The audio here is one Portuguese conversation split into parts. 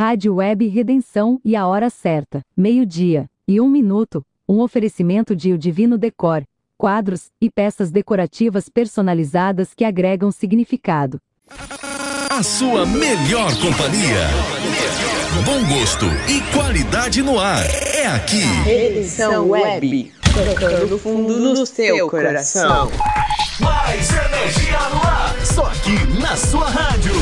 Rádio Web Redenção e a hora certa, meio-dia e um minuto. Um oferecimento de O Divino Decor, quadros e peças decorativas personalizadas que agregam significado. A sua melhor companhia. Bom gosto e qualidade no ar. É aqui. Redenção Web. Tocando fundo no seu coração. Mais energia no ar. Só aqui na sua rádio.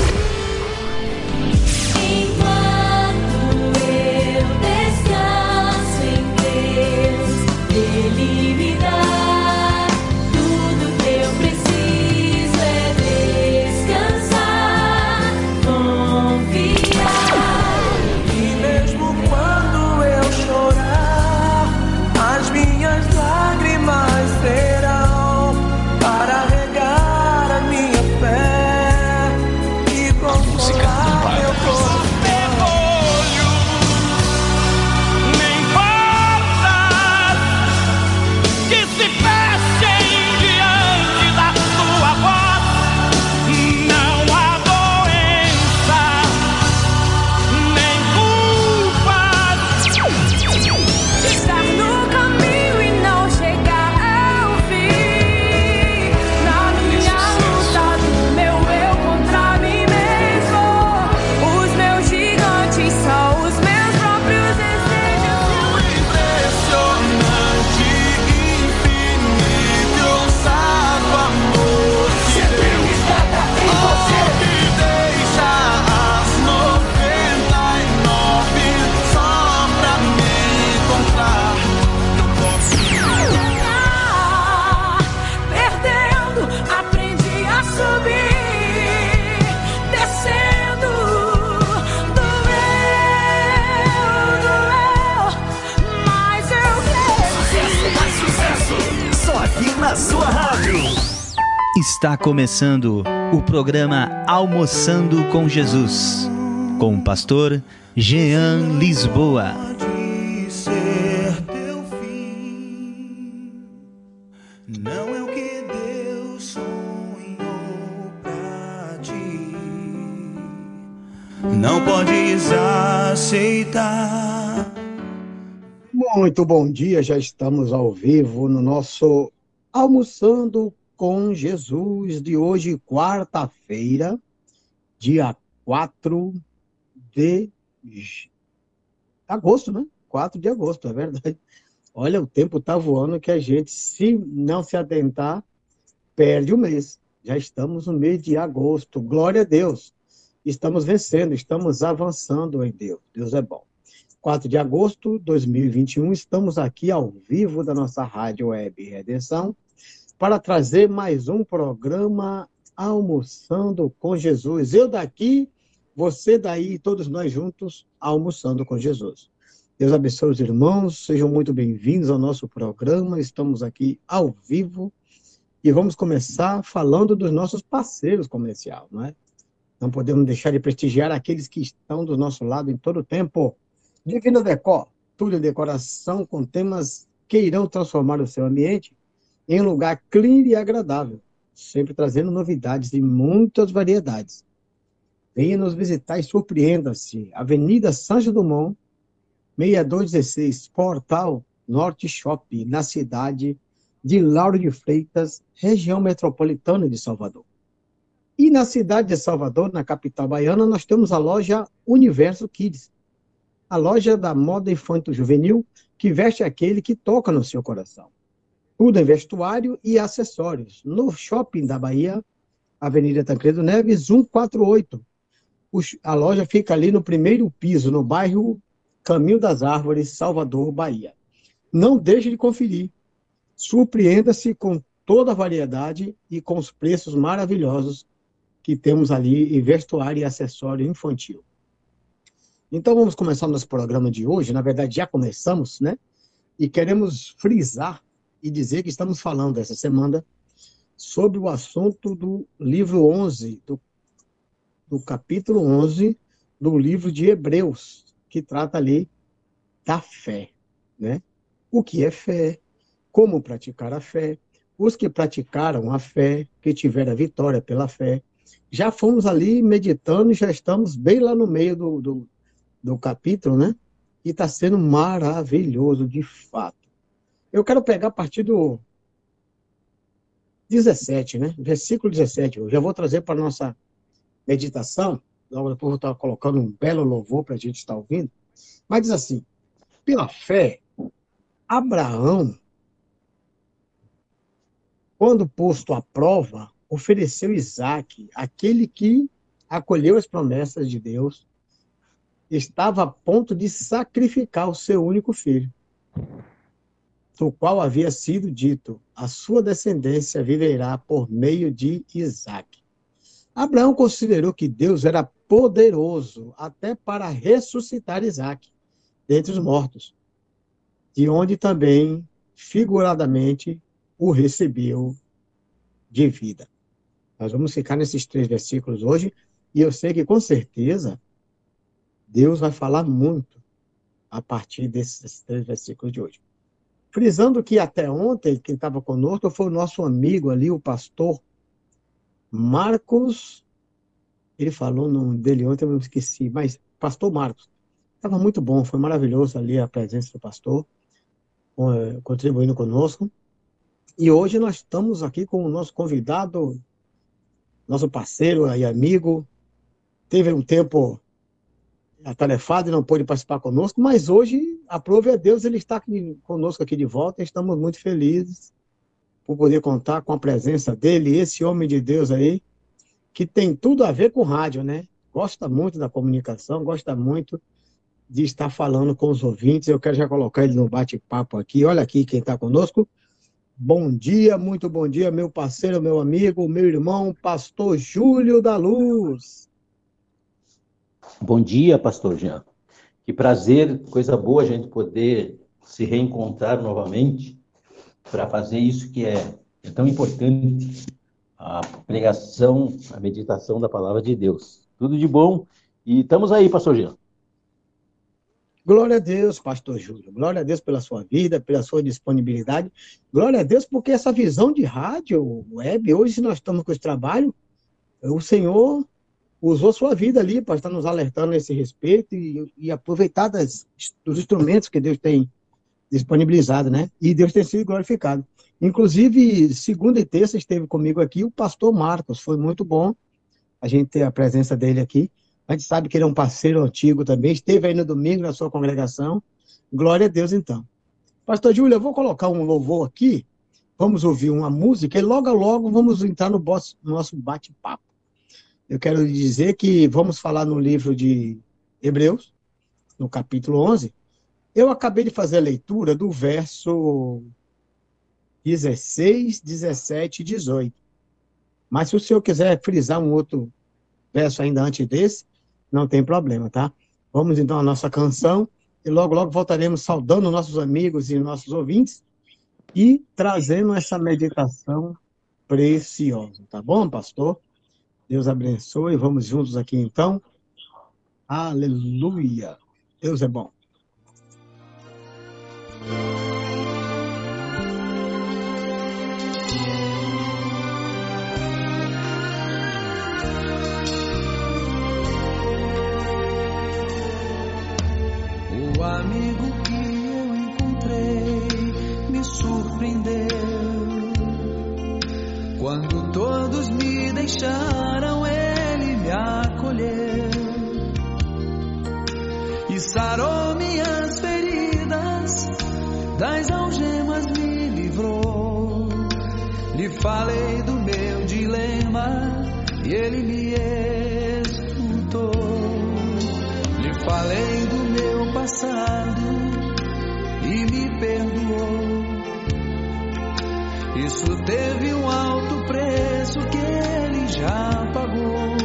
Está começando o programa Almoçando com Jesus, com o pastor Jean Lisboa. pode ser teu fim. Não é o que Deus sonhou pra ti. Não podes aceitar. Muito bom dia, já estamos ao vivo no nosso Almoçando com Jesus de hoje, quarta-feira, dia 4 de agosto, né? 4 de agosto, é verdade. Olha, o tempo tá voando que a gente, se não se atentar, perde o mês. Já estamos no mês de agosto. Glória a Deus. Estamos vencendo, estamos avançando em Deus. Deus é bom. 4 de agosto de 2021, estamos aqui ao vivo da nossa Rádio Web Redenção para trazer mais um programa Almoçando com Jesus. Eu daqui, você daí, todos nós juntos, almoçando com Jesus. Deus abençoe os irmãos, sejam muito bem-vindos ao nosso programa. Estamos aqui ao vivo e vamos começar falando dos nossos parceiros comerciais, não é? Não podemos deixar de prestigiar aqueles que estão do nosso lado em todo o tempo. Divino Decor, tudo em decoração com temas que irão transformar o seu ambiente em um lugar clean e agradável, sempre trazendo novidades de muitas variedades. Venha nos visitar e surpreenda-se. Avenida Sancho Dumont, 6216, Portal Norte Shopping, na cidade de Lauro de Freitas, região metropolitana de Salvador. E na cidade de Salvador, na capital baiana, nós temos a loja Universo Kids, a loja da moda infanto-juvenil que veste aquele que toca no seu coração. Tudo em vestuário e acessórios. No Shopping da Bahia, Avenida Tancredo Neves, 148. O sh- A loja fica ali no primeiro piso, no bairro Caminho das Árvores, Salvador, Bahia. Não deixe de conferir. Surpreenda-se com toda a variedade e com os preços maravilhosos que temos ali em vestuário e acessório infantil. Então vamos começar nosso programa de hoje. Na verdade, já começamos, né? E queremos frisar e dizer que estamos falando essa semana sobre o assunto do livro 11, do, do capítulo 11 do livro de Hebreus, que trata ali da fé, né? O que é fé? Como praticar a fé? Os que praticaram a fé, que tiveram a vitória pela fé, já fomos ali meditando e já estamos bem lá no meio do, do, do capítulo, né? E está sendo maravilhoso, de fato. Eu quero pegar a partir do 17, né? Versículo 17. Eu já vou trazer para a nossa meditação. Logo depois vou estar colocando um belo louvor para a gente estar ouvindo. Mas diz assim: pela fé, Abraão, quando posto à prova, ofereceu Isaac, aquele que acolheu as promessas de Deus, estava a ponto de sacrificar o seu único filho, do qual havia sido dito: a sua descendência viverá por meio de Isaac. Abraão considerou que Deus era poderoso até para ressuscitar Isaac dentre os mortos, de onde também, figuradamente, o recebeu de vida. Nós vamos ficar nesses três versículos hoje, e eu sei que com certeza Deus vai falar muito a partir desses três versículos de hoje. Frisando que até ontem, quem estava conosco foi o nosso amigo ali, o pastor Marcos. Ele falou o nome dele ontem, eu me esqueci, mas pastor Marcos. Estava muito bom, foi maravilhoso ali a presença do pastor, eh, contribuindo conosco. E hoje nós estamos aqui com o nosso convidado, nosso parceiro e amigo. Teve um tempo atarefado e não pôde participar conosco, mas hoje, aprove a Deus, ele está aqui, conosco aqui de volta. Estamos muito felizes por poder contar com a presença dele, esse homem de Deus aí, que tem tudo a ver com rádio, né? Gosta muito da comunicação, gosta muito de estar falando com os ouvintes. Eu quero já colocar ele no bate-papo aqui. Olha aqui quem está conosco. Bom dia, muito bom dia, meu parceiro, meu amigo, meu irmão, pastor Júlio da Luz. Bom dia, pastor Jean. Que prazer, coisa boa a gente poder se reencontrar novamente para fazer isso que é, é tão importante, a pregação, a meditação da palavra de Deus. Tudo de bom e estamos aí, pastor Jean. Glória a Deus, pastor Júlio. Glória a Deus pela sua vida, pela sua disponibilidade. Glória a Deus porque essa visão de rádio, web, hoje nós estamos com esse trabalho, o Senhor usou sua vida ali para estar nos alertando a esse respeito e, e aproveitar das, dos instrumentos que Deus tem disponibilizado, né? E Deus tem sido glorificado. Inclusive, segunda e terça esteve comigo aqui o pastor Marcos, foi muito bom a gente ter a presença dele aqui. A gente sabe que ele é um parceiro antigo também, esteve aí no domingo na sua congregação. Glória a Deus, então. Pastor Júlio, eu vou colocar um louvor aqui, vamos ouvir uma música e logo, logo vamos entrar no nosso bate-papo. Eu quero dizer que vamos falar no livro de Hebreus, no capítulo 11. Eu acabei de fazer a leitura do verso 16, 17 e 18. Mas se o senhor quiser frisar um outro verso ainda antes desse, não tem problema, tá? Vamos então à nossa canção e logo, logo voltaremos saudando nossos amigos e nossos ouvintes e trazendo essa meditação preciosa, tá bom, pastor? Deus abençoe, vamos juntos aqui então. Aleluia. Deus é bom. O amigo que eu encontrei me surpreendeu. Quando todos me deixaram, ele me acolheu e sarou minhas feridas, das algemas me livrou. Lhe falei do meu dilema e ele me escutou. Lhe falei do meu passado e me perdoou. Isso teve um alto preço que ele já pagou.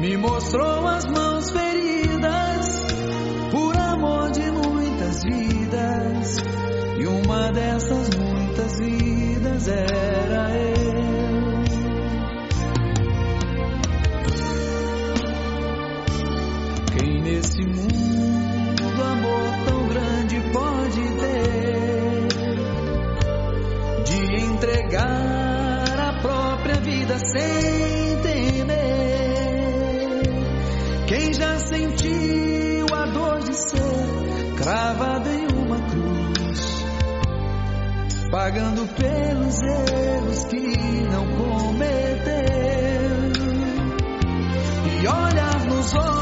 Me mostrou as mãos feridas por amor de muitas vidas. E uma dessas pagando pelos erros que não cometeu, e olhar nos olhos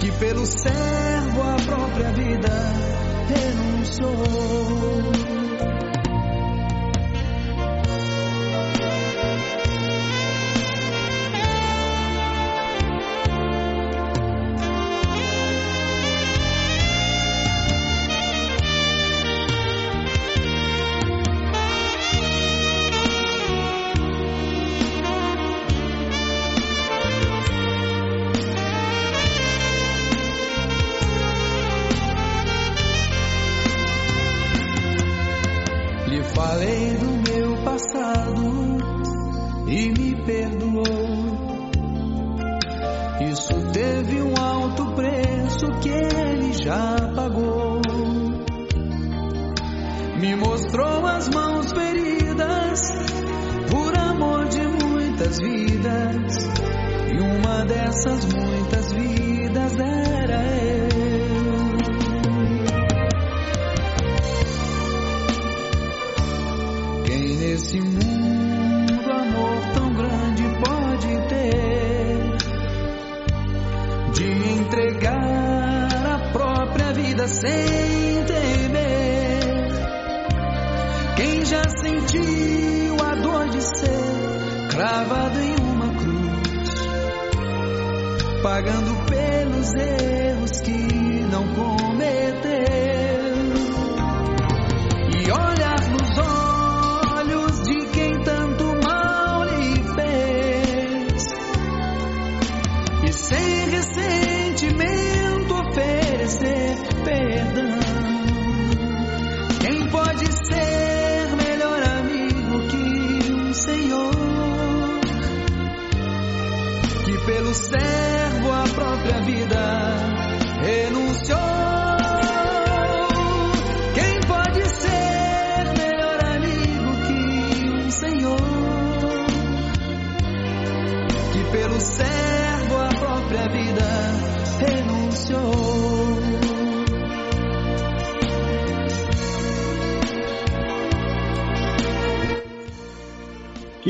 Que pelo servo a própria vida renunciou.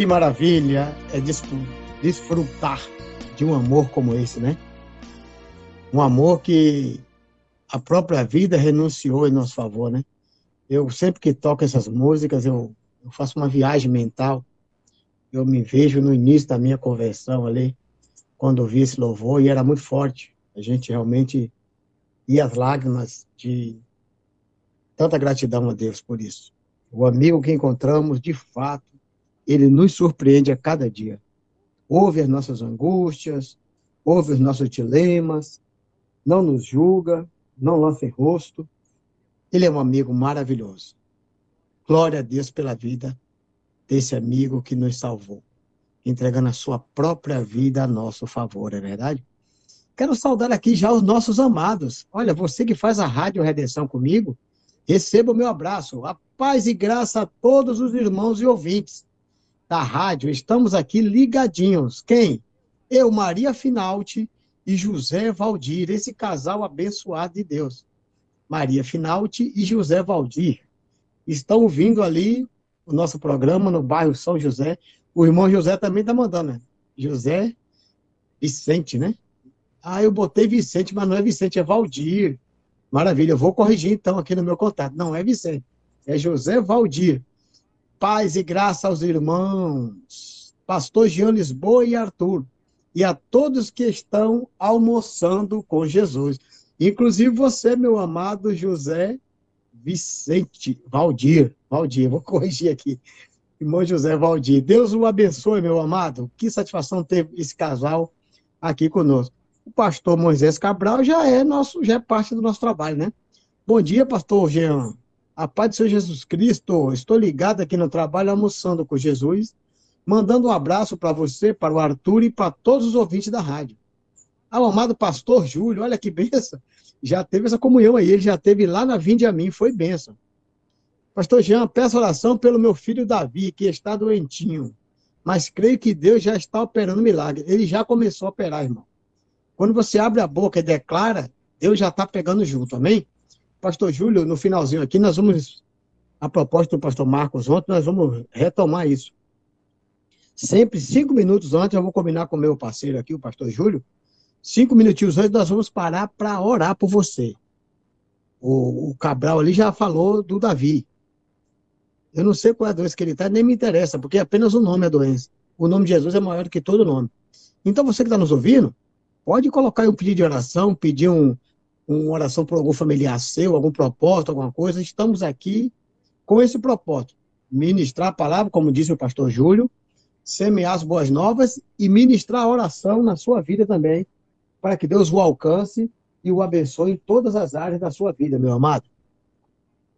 Que maravilha é desfru- desfrutar de um amor como esse, né? Um amor que a própria vida renunciou em nosso favor, né? Eu sempre que toco essas músicas, eu, eu faço uma viagem mental. Eu me vejo no início da minha conversão ali, quando ouvi esse louvor, e era muito forte. A gente realmente ia às lágrimas de tanta gratidão a Deus por isso. O amigo que encontramos, de fato, ele nos surpreende a cada dia. Ouve as nossas angústias, ouve os nossos dilemas, não nos julga, não lança em rosto. Ele é um amigo maravilhoso. Glória a Deus pela vida desse amigo que nos salvou, entregando a sua própria vida a nosso favor, é verdade? Quero saudar aqui já os nossos amados. Olha, você que faz a Rádio Redenção comigo, receba o meu abraço. A paz e graça a todos os irmãos e ouvintes da rádio. Estamos aqui ligadinhos. Quem? Eu, Maria Finalti e José Valdir, esse casal abençoado de Deus. Maria Finalti e José Valdir. Estão vindo ali o nosso programa no bairro São José. O irmão José também está mandando, né? José Vicente, né? Ah, eu botei Vicente, mas não é Vicente, é Valdir. Maravilha, eu vou corrigir então aqui no meu contato. Não é Vicente, é José Valdir. Paz e graça aos irmãos, pastor Jean Lisboa e Arthur, e a todos que estão almoçando com Jesus. Inclusive você, meu amado José Vicente, Valdir, Valdir, vou corrigir aqui. Irmão José Valdir. Deus o abençoe, meu amado. Que satisfação ter esse casal aqui conosco. O pastor Moisés Cabral já é nosso, já é parte do nosso trabalho, né? Bom dia, pastor Jean. A paz do Senhor Jesus Cristo. Estou ligado aqui no trabalho almoçando com Jesus, mandando um abraço para você, para o Arthur e para todos os ouvintes da rádio. Ao amado pastor Júlio, olha que benção. Já teve essa comunhão aí, ele já teve lá na Vinde a mim, foi benção. Pastor Jean, peço oração pelo meu filho Davi, que está doentinho. Mas creio que Deus já está operando milagre. Ele já começou a operar, irmão. Quando você abre a boca e declara, Deus já está pegando junto, amém? Pastor Júlio, no finalzinho aqui, nós vamos, a proposta do pastor Marcos ontem, nós vamos retomar isso. Sempre cinco minutos antes, eu vou combinar com o meu parceiro aqui, o pastor Júlio, cinco minutinhos antes, nós vamos parar para orar por você. O, o, Cabral ali já falou do Davi. Eu não sei qual é a doença que ele está, nem me interessa, porque apenas o nome é doença. O nome de Jesus é maior do que todo nome. Então, você que está nos ouvindo, pode colocar um pedido de oração, pedir um, uma oração por algum familiar seu, algum propósito, alguma coisa. Estamos aqui com esse propósito. Ministrar a palavra, como disse o pastor Júlio, semear as boas novas e ministrar a oração na sua vida também, para que Deus o alcance e o abençoe em todas as áreas da sua vida, meu amado.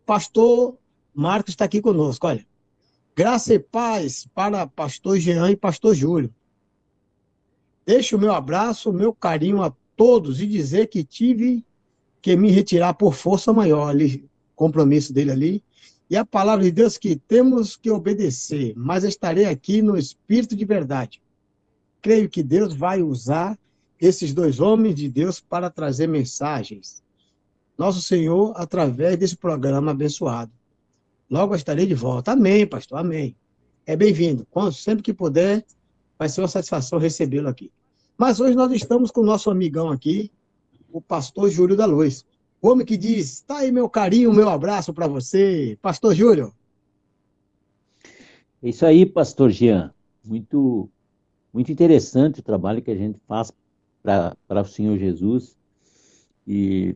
Pastor Marcos está aqui conosco, olha. Graça e paz para pastor Jean e pastor Júlio. Deixo o meu abraço, o meu carinho a todos e dizer que tive que me retirar por força maior ali, compromisso dele ali. E a palavra de Deus que temos que obedecer, mas estarei aqui no espírito de verdade. Creio que Deus vai usar esses dois homens de Deus para trazer mensagens. Nosso Senhor, através desse programa abençoado. Logo estarei de volta. Amém, pastor, amém. É bem-vindo. Quando, sempre que puder, vai ser uma satisfação recebê-lo aqui. Mas hoje nós estamos com o nosso amigão aqui, o pastor Júlio da Luz. O homem que diz: tá aí meu carinho, meu abraço para você. Pastor Júlio. É isso aí, pastor Jean. Muito, muito interessante o trabalho que a gente faz para o Senhor Jesus. E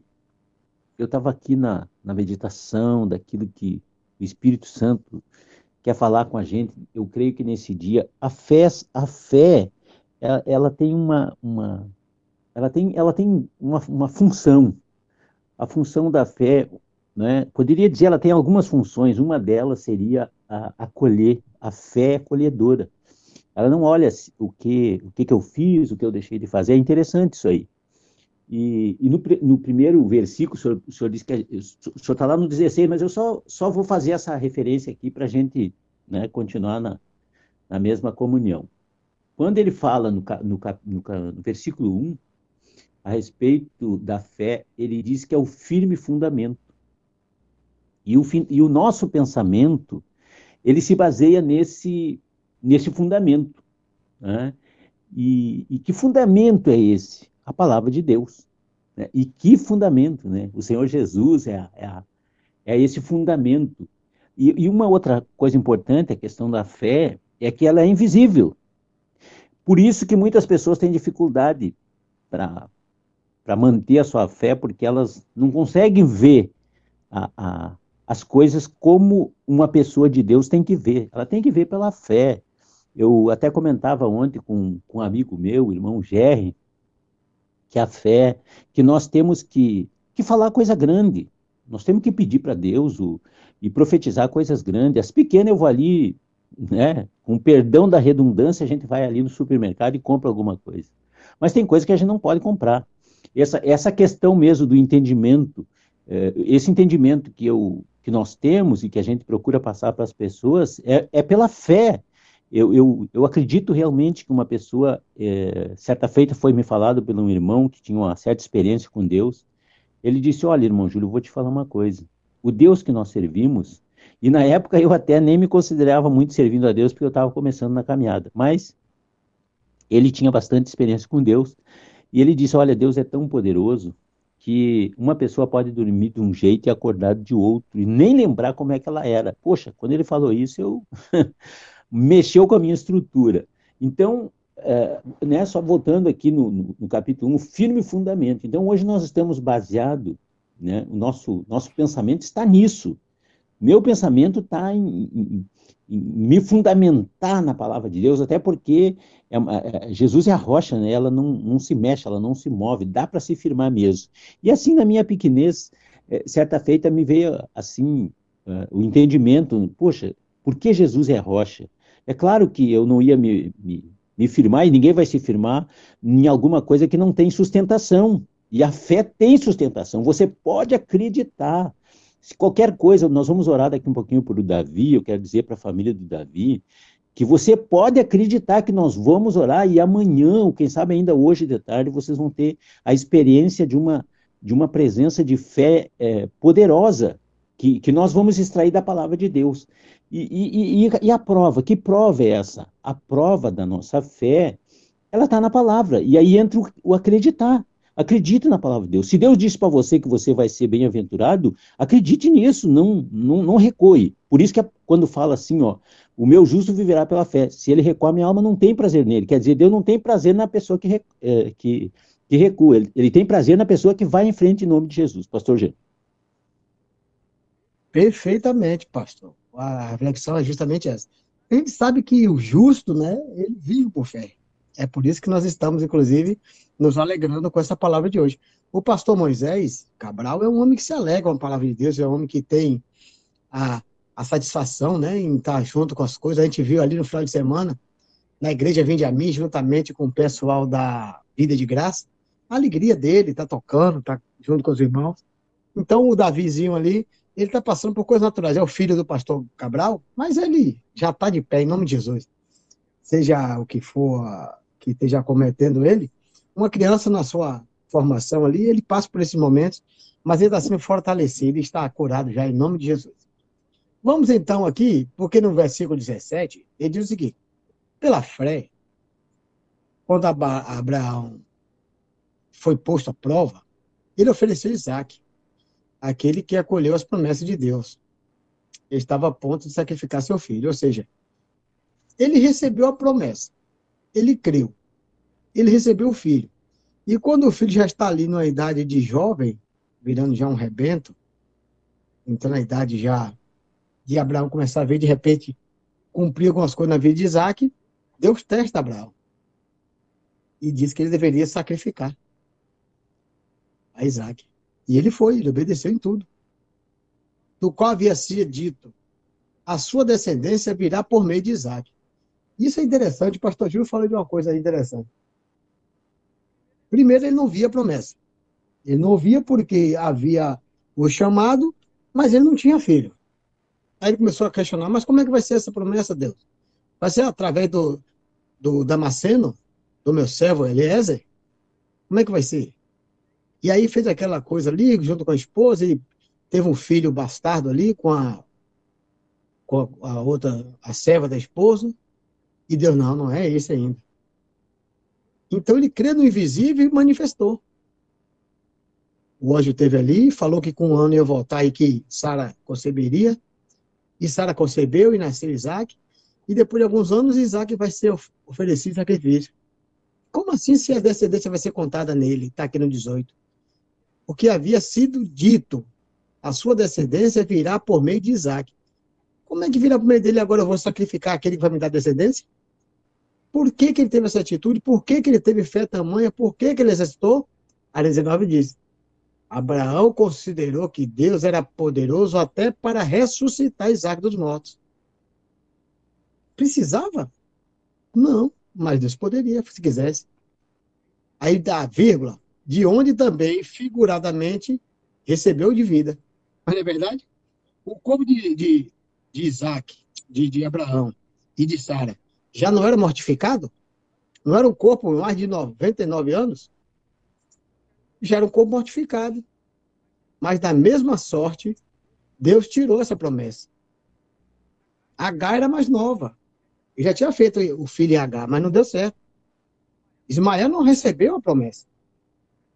eu estava aqui na, na meditação daquilo que o Espírito Santo quer falar com a gente. Eu creio que nesse dia a fé, a fé ela, ela tem uma, uma, ela tem, ela tem uma, uma função. A função da fé, né, poderia dizer, ela tem algumas funções. Uma delas seria a, acolher, a fé acolhedora. Ela não olha o que, o que, que eu fiz, o que eu deixei de fazer. É interessante isso aí. E, e no, no, primeiro versículo, o senhor, o senhor diz que o senhor está lá no 16, mas eu só, só vou fazer essa referência aqui para a gente né, continuar na, na mesma comunhão. Quando ele fala no, no, no, no versículo 1, a respeito da fé, ele diz que é o firme fundamento. E o, e o nosso pensamento, ele se baseia nesse, nesse fundamento. Né? E, e, que fundamento é esse? A palavra de Deus. Né? E que fundamento, né? O Senhor Jesus é, é, é esse fundamento. E, e, uma outra coisa importante, a questão da fé, é que ela é invisível. Por isso que muitas pessoas têm dificuldade para para manter a sua fé, porque elas não conseguem ver a, a, as coisas como uma pessoa de Deus tem que ver. Ela tem que ver pela fé. Eu até comentava ontem com, com um amigo meu, irmão Gerry, que a fé, que nós temos que, que falar coisa grande. Nós temos que pedir para Deus o, e profetizar coisas grandes. As pequenas eu vou ali, né, com perdão da redundância, a gente vai ali no supermercado e compra alguma coisa. Mas tem coisa que a gente não pode comprar essa, essa questão mesmo do entendimento, é, esse entendimento que, eu, que nós temos e que a gente procura passar para as pessoas é, é pela fé. Eu, eu, eu, acredito realmente que uma pessoa, é, certa feita foi me falado por um irmão que tinha uma certa experiência com Deus. Ele disse: Olha, irmão Júlio, vou te falar uma coisa. O Deus que nós servimos, e na época eu até nem me considerava muito servindo a Deus, porque eu estava começando na caminhada, mas ele tinha bastante experiência com Deus e ele disse: Olha, Deus é tão poderoso que uma pessoa pode dormir de um jeito e acordar de outro, e nem lembrar como é que ela era. Poxa, quando ele falou isso, eu mexeu com a minha estrutura. Então, é, né, só voltando aqui no, no, no, capítulo 1, firme fundamento. Então, hoje nós estamos baseados, né, o nosso, nosso pensamento está nisso. Meu pensamento está em, em, em, me fundamentar na palavra de Deus, até porque é, é, Jesus é a rocha, né? ela não, não se mexe, ela não se move, dá para se firmar mesmo. E assim, na minha pequenez, é, certa feita me veio assim uh, o entendimento, poxa, por que Jesus é a rocha? É claro que eu não ia me, me, me firmar, e ninguém vai se firmar em alguma coisa que não tem sustentação. E a fé tem sustentação. Você pode acreditar. Se qualquer coisa, nós vamos orar daqui um pouquinho por o Davi, eu quero dizer para a família do Davi, que você pode acreditar que nós vamos orar e amanhã, ou quem sabe ainda hoje de tarde, vocês vão ter a experiência de uma, de uma presença de fé é, poderosa que, que nós vamos extrair da palavra de Deus. E, e, e, e a prova? Que prova é essa? A prova da nossa fé, ela está na palavra. E aí entra o, o acreditar. Acredite na palavra de Deus. Se Deus disse para você que você vai ser bem-aventurado, acredite nisso, não, não, não recue. Por isso que quando fala assim, ó, o meu justo viverá pela fé. Se ele recua, minha alma não tem prazer nele. Quer dizer, Deus não tem prazer na pessoa que, é, que, que recua. Ele, ele, tem prazer na pessoa que vai em frente em nome de Jesus. Pastor Gê. Perfeitamente, pastor. A reflexão é justamente essa. A gente sabe que o justo, né, ele vive por fé. É por isso que nós estamos, inclusive, nos alegrando com essa palavra de hoje. O pastor Moisés Cabral é um homem que se alegra com a palavra de Deus, é um homem que tem a, a satisfação né, em estar junto com as coisas. A gente viu ali no final de semana, na igreja Vinde a mim, juntamente com o pessoal da Vida de Graça, a alegria dele, tá tocando, tá junto com os irmãos. Então, o Davizinho ali, ele está passando por coisas naturais. É o filho do pastor Cabral, mas ele já está de pé, em nome de Jesus. Seja o que for que esteja cometendo ele, uma criança na sua formação ali, ele passa por esses momentos, mas ele está sendo fortalecido está curado já em nome de Jesus. Vamos então aqui, porque no versículo 17, ele diz o seguinte: pela fé, quando Abraão foi posto à prova, ele ofereceu Isaac, aquele que acolheu as promessas de Deus. Ele estava a ponto de sacrificar seu filho, ou seja, ele recebeu a promessa, ele creu, ele recebeu o filho. E quando o filho já está ali numa idade de jovem, virando já um rebento, entrando na idade já de Abraão começar a ver, de repente, cumprir algumas coisas na vida de Isaac, Deus testa Abraão. E diz que ele deveria sacrificar a Isaac. E ele foi, ele obedeceu em tudo. Do qual havia sido dito, a sua descendência virá por meio de Isaac. Isso é interessante, o pastor Júlio falou de uma coisa interessante. Primeiro, ele não via promessa. Ele não via porque havia o chamado, mas ele não tinha filho. Aí ele começou a questionar, mas como é que vai ser essa promessa, Deus? Vai ser através do, do Damasceno, do meu servo Eliezer? Como é que vai ser? E aí fez aquela coisa ali, junto com a esposa, e teve um filho bastardo ali com a, com a outra, a serva da esposa, e Deus, não, não é esse ainda. Então ele crê no invisível e manifestou. O anjo teve ali, falou que com um ano ia voltar e que Sara conceberia. E Sara concebeu e nasceu Isaac. E depois de alguns anos, Isaac vai ser oferecido sacrifício. Como assim se a descendência vai ser contada nele? Está aqui no 18. O que havia sido dito, a sua descendência virá por meio de Isaac. Como é que virá por meio dele agora eu vou sacrificar aquele que vai me dar descendência? Por que, que ele teve essa atitude? Por que, que ele teve fé tamanha? Por que, que ele exercitou? A 19 diz: Abraão considerou que Deus era poderoso até para ressuscitar Isaac dos mortos. Precisava? Não, mas Deus poderia, se quisesse. Aí dá vírgula, de onde também, figuradamente, recebeu de vida. Mas não é verdade? O corpo de, de, de Isaac, de, de Abraão e de Sara já não era mortificado? Não era um corpo mais de 99 anos? Já era um corpo mortificado. Mas da mesma sorte, Deus tirou essa promessa. H era mais nova. Ele já tinha feito o filho em H, mas não deu certo. Ismael não recebeu a promessa.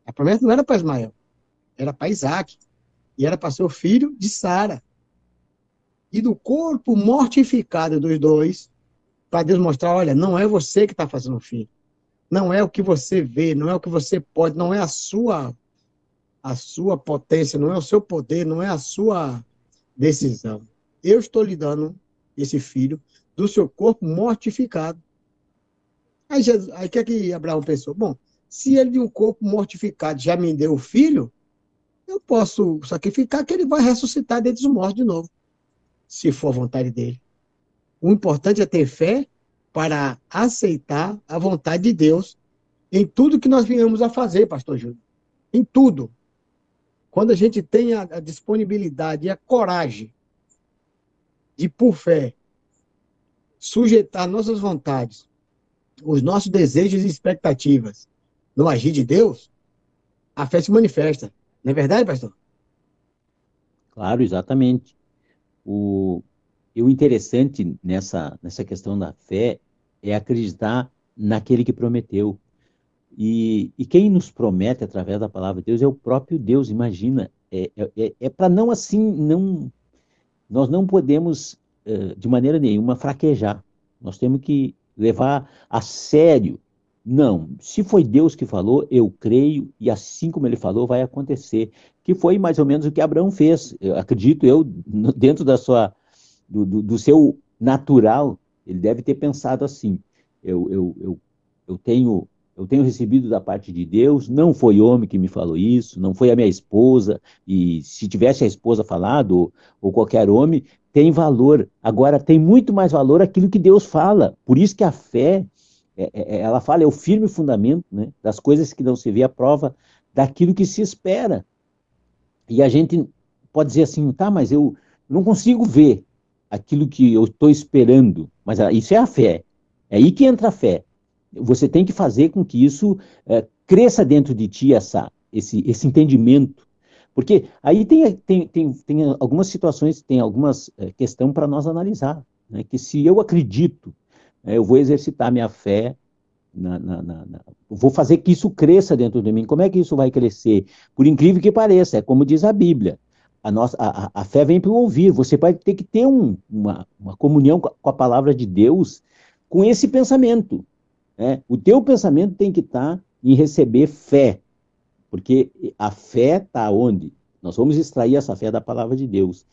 A promessa não era para Ismael, era para Isaac. E era para ser o filho de Sara. E do corpo mortificado dos dois, para Deus mostrar, olha, não é você que está fazendo o filho. Não é o que você vê, não é o que você pode, não é a sua a sua potência, não é o seu poder, não é a sua decisão. Eu estou lhe dando esse filho do seu corpo mortificado. Aí, Jesus, aí que é que Abraão pensou? Bom, se ele de um corpo mortificado já me deu o filho, eu posso sacrificar que ele vai ressuscitar dentre os mortos de novo, se for a vontade dele. O importante é ter fé para aceitar a vontade de Deus em tudo que nós viemos a fazer, pastor Júlio. Em tudo. Quando a gente tem a, a disponibilidade e a coragem de, por fé, sujeitar nossas vontades, os nossos desejos e expectativas no agir de Deus, a fé se manifesta. Não é verdade, pastor? Claro, exatamente. O, e o interessante nessa, nessa questão da fé é acreditar naquele que prometeu. E, e quem nos promete através da palavra de Deus é o próprio Deus, imagina. É, é, é para não assim, não nós não podemos, uh, de maneira nenhuma, fraquejar. Nós temos que levar a sério. Não, se foi Deus que falou, eu creio, e assim como ele falou, vai acontecer. Que foi mais ou menos o que Abraão fez. Eu acredito eu, dentro da sua, do, do, do seu natural, ele deve ter pensado assim: eu, eu, eu, eu tenho eu tenho recebido da parte de Deus, não foi homem que me falou isso, não foi a minha esposa, e se tivesse a esposa falado, ou, ou, qualquer homem, tem valor. Agora, tem muito mais valor aquilo que Deus fala. Por isso que a fé, é, é, ela fala, é o firme fundamento né, das coisas que não se vê, a prova daquilo que se espera. E a gente pode dizer assim, tá, mas eu não consigo ver aquilo que eu estou esperando, mas isso é a fé. É aí que entra a fé você tem que fazer com que isso é, cresça dentro de ti essa, esse, esse entendimento. Porque aí tem, tem, tem, tem algumas situações, tem algumas é, questões para nós analisar. Né? Que se eu acredito, é, eu vou exercitar minha fé, na, na, na, vou fazer que isso cresça dentro de mim. Como é que isso vai crescer? Por incrível que pareça, é como diz a Bíblia. A, nossa, a, a fé vem pelo ouvir. Você vai ter que ter um, uma, uma comunhão com a, palavra de Deus com esse pensamento. É, o teu pensamento tem que estar tá em receber fé, porque a fé está onde? Nós vamos extrair essa fé da palavra de Deus.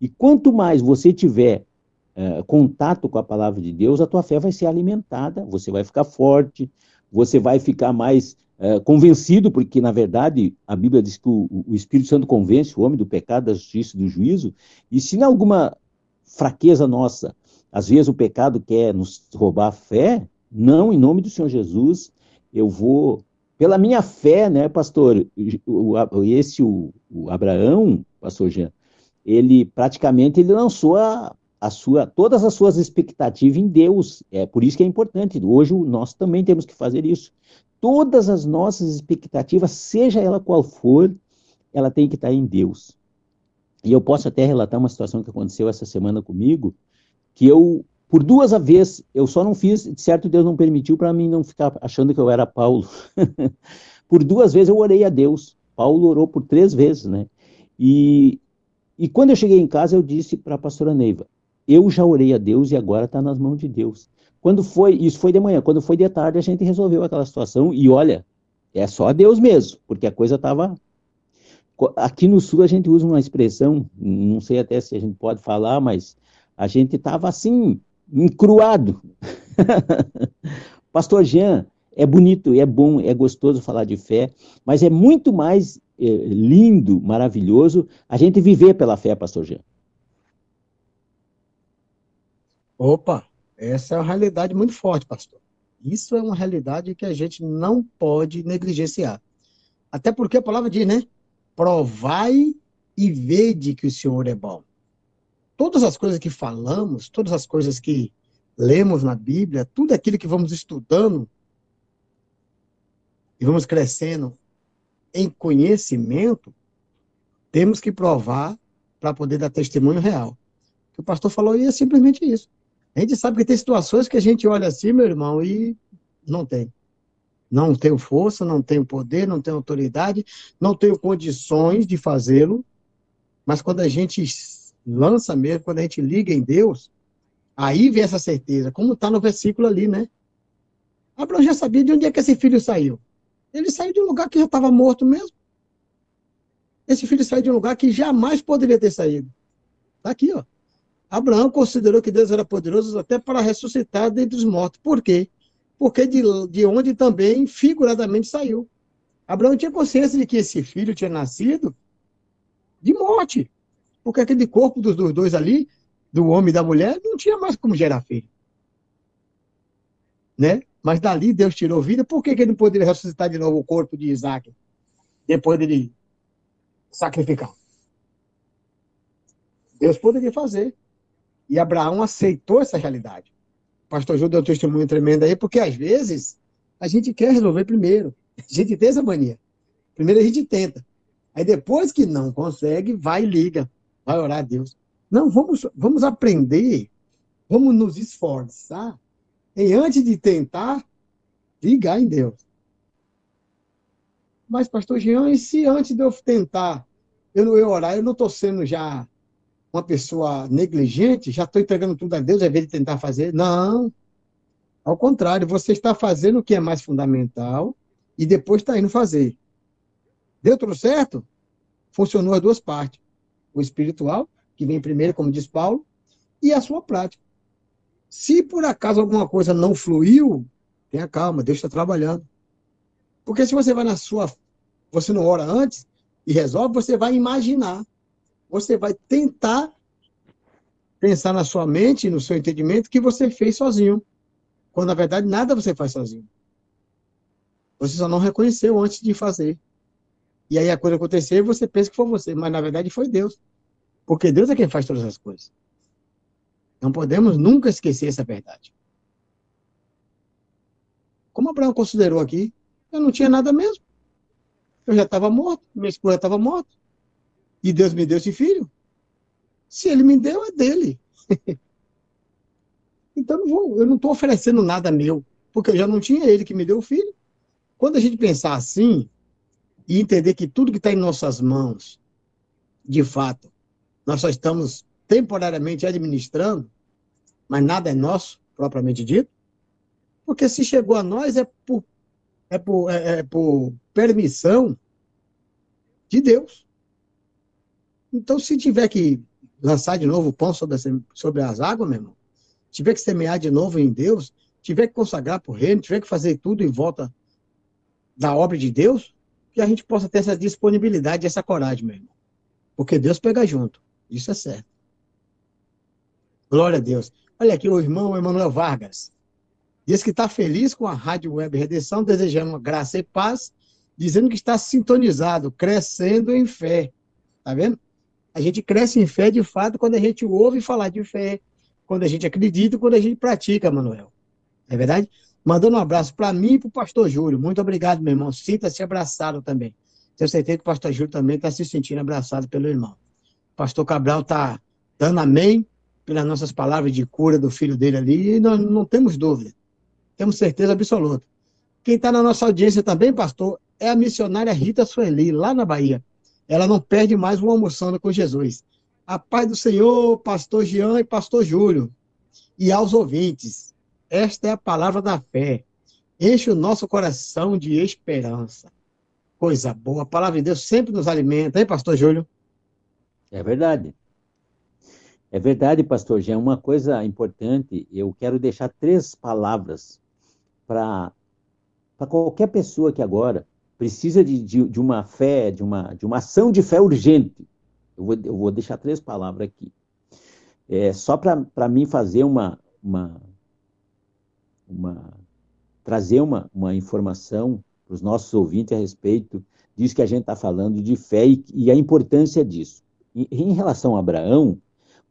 E quanto mais você tiver é, contato com a palavra de Deus, a tua fé vai ser alimentada, você vai ficar forte, você vai ficar mais é, convencido, porque na verdade a Bíblia diz que o, o Espírito Santo convence o homem do pecado, da justiça e do juízo, e se em alguma fraqueza nossa, às vezes o pecado quer nos roubar a fé, não, em nome do Senhor Jesus, eu vou, pela minha fé, né, pastor, esse, o, o Abraão, pastor Jean, ele praticamente ele lançou a, a sua, todas as suas expectativas em Deus. É por isso que é importante. Hoje nós também temos que fazer isso. Todas as nossas expectativas, seja ela qual for, ela tem que estar em Deus. E eu posso até relatar uma situação que aconteceu essa semana comigo, que eu por duas vezes, eu só não fiz, certo Deus não permitiu para mim não ficar achando que eu era Paulo. por duas vezes eu orei a Deus. Paulo orou por três vezes, né? E, e quando eu cheguei em casa, eu disse para a pastora Neiva, eu já orei a Deus e agora está nas mãos de Deus. Quando foi, isso foi de manhã, quando foi de tarde, a gente resolveu aquela situação e olha, é só Deus mesmo, porque a coisa estava. Aqui no Sul a gente usa uma expressão, não sei até se a gente pode falar, mas a gente estava assim, encruado. Pastor Jean, é bonito, é bom, é gostoso falar de fé, mas é muito mais é, lindo, maravilhoso a gente viver pela fé, Pastor Jean. Opa, essa é uma realidade muito forte, pastor. Isso é uma realidade que a gente não pode negligenciar. Até porque a palavra diz, né? Provai e vede que o Senhor é bom todas as coisas que falamos, todas as coisas que lemos na Bíblia, tudo aquilo que vamos estudando e vamos crescendo em conhecimento, temos que provar para poder dar testemunho real. O pastor falou e é simplesmente isso. A gente sabe que tem situações que a gente olha assim, meu irmão, e não tem. Não tenho força, não tenho poder, não tenho autoridade, não tenho condições de fazê-lo, mas quando a gente lança mesmo, quando a gente liga em Deus, aí vem essa certeza, como está no versículo ali, né? Abraão já sabia de onde é que esse filho saiu. Ele saiu de um lugar que já estava morto mesmo. Esse filho saiu de um lugar que jamais poderia ter saído. Está aqui, ó. Abraão considerou que Deus era poderoso até para ressuscitar dentre os mortos. Por quê? Porque de, de onde também figuradamente saiu. Abraão tinha consciência de que esse filho tinha nascido de morte. Porque aquele corpo dos dois ali, do homem e da mulher, não tinha mais como gerar filho. Né? Mas dali Deus tirou vida, por que, que ele não poderia ressuscitar de novo o corpo de Isaac? Depois dele sacrificar. Deus poderia fazer. E Abraão aceitou essa realidade. O pastor Júlio deu um testemunho tremendo aí, porque às vezes a gente quer resolver primeiro. A gente tem essa mania. Primeiro a gente tenta. Aí depois que não consegue, vai e liga. Vai orar a Deus. Não, vamos, vamos aprender, vamos nos esforçar em, antes de tentar, ligar em Deus. Mas, pastor Jean, e se antes de eu tentar, eu eu orar, eu não estou sendo já uma pessoa negligente, já estou entregando tudo a Deus, ao invés de tentar fazer? Não. Ao contrário, você está fazendo o que é mais fundamental e depois está indo fazer. Deu tudo certo? Funcionou as duas partes. O espiritual, que vem primeiro, como diz Paulo, e a sua prática. Se por acaso alguma coisa não fluiu, tenha calma, Deus está trabalhando. Porque se você vai na sua. Você não ora antes e resolve, você vai imaginar. Você vai tentar pensar na sua mente, no seu entendimento, que você fez sozinho. Quando na verdade nada você faz sozinho. Você só não reconheceu antes de fazer. E aí a coisa aconteceu e você pensa que foi você, mas na verdade foi Deus. Porque Deus é quem faz todas as coisas. Não podemos nunca esquecer essa verdade. Como Abraão considerou aqui, eu não tinha nada mesmo. Eu já estava morto, minha esposa estava morta. E Deus me deu esse filho. Se ele me deu, é dele. então vou, eu não estou oferecendo nada meu, porque eu já não tinha ele que me deu o filho. Quando a gente pensar assim e entender que tudo que está em nossas mãos, de fato, nós só estamos temporariamente administrando, mas nada é nosso, propriamente dito, porque se chegou a nós é por, é por, é, é por permissão de Deus. Então, se tiver que lançar de novo o pão sobre, sobre as águas, meu irmão, tiver que semear de novo em Deus, tiver que consagrar para o reino, tiver que fazer tudo em volta da obra de Deus, que a gente possa ter essa disponibilidade, essa coragem, meu irmão. Porque Deus pega junto. Isso é certo. Glória a Deus. Olha aqui o irmão Emanuel Vargas. Diz que está feliz com a Rádio Web Redenção, desejando graça e paz, dizendo que está sintonizado, crescendo em fé. Tá vendo? A gente cresce em fé de fato quando a gente ouve falar de fé, quando a gente acredita, quando a gente pratica, Manuel. É verdade? Mandando um abraço para mim e para o pastor Júlio. Muito obrigado, meu irmão. Sinta-se abraçado também. Tenho certeza que o pastor Júlio também está se sentindo abraçado pelo irmão. O pastor Cabral está dando amém pelas nossas palavras de cura do filho dele ali, e nós não temos dúvida. Temos certeza absoluta. Quem está na nossa audiência também, pastor, é a missionária Rita Sueli, lá na Bahia. Ela não perde mais um almoçando com Jesus. A paz do Senhor, pastor Jean e pastor Júlio. E aos ouvintes. Esta é a palavra da fé. Enche o nosso coração de esperança. Coisa boa. A palavra de Deus sempre nos alimenta, hein, pastor Júlio? É verdade. É verdade, pastor Jean. Uma coisa importante, eu quero deixar três palavras para qualquer pessoa que agora precisa de, de, de, uma fé, de uma, de uma ação de fé urgente. Eu vou, eu vou deixar três palavras aqui. É, só para mim fazer uma, uma, uma trazer uma, uma informação para os nossos ouvintes a respeito disso que a gente está falando de fé e, e, a importância disso. E, em relação a Abraão,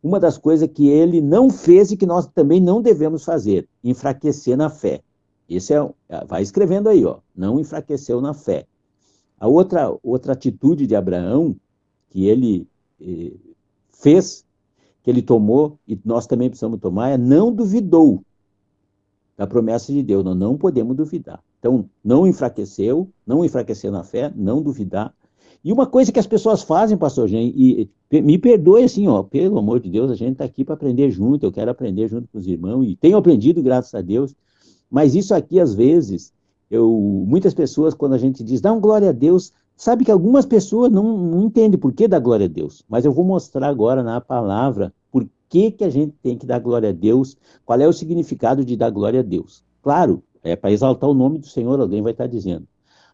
uma das coisas que ele não fez e que nós também não devemos fazer, enfraquecer na fé. Esse é, vai escrevendo aí, ó, não enfraqueceu na fé. A outra, outra atitude de Abraão, que ele eh, fez, que ele tomou, e nós também precisamos tomar, é não duvidou da promessa de Deus. Nós não podemos duvidar. Então, não enfraqueceu, não enfraqueceu na fé, não duvidar. E uma coisa que as pessoas fazem, pastor Jean, e me perdoe assim, ó, pelo amor de Deus, a gente está aqui para aprender junto, eu quero aprender junto com os irmãos, e tenho aprendido, graças a Deus, mas isso aqui, às vezes, eu, muitas pessoas, quando a gente diz, dá um glória a Deus, Sabe que algumas pessoas não, não entendem por que dar glória a Deus, mas eu vou mostrar agora na palavra por que, que a gente tem que dar glória a Deus, qual é o significado de dar glória a Deus. Claro, é para exaltar o nome do Senhor, alguém vai estar dizendo.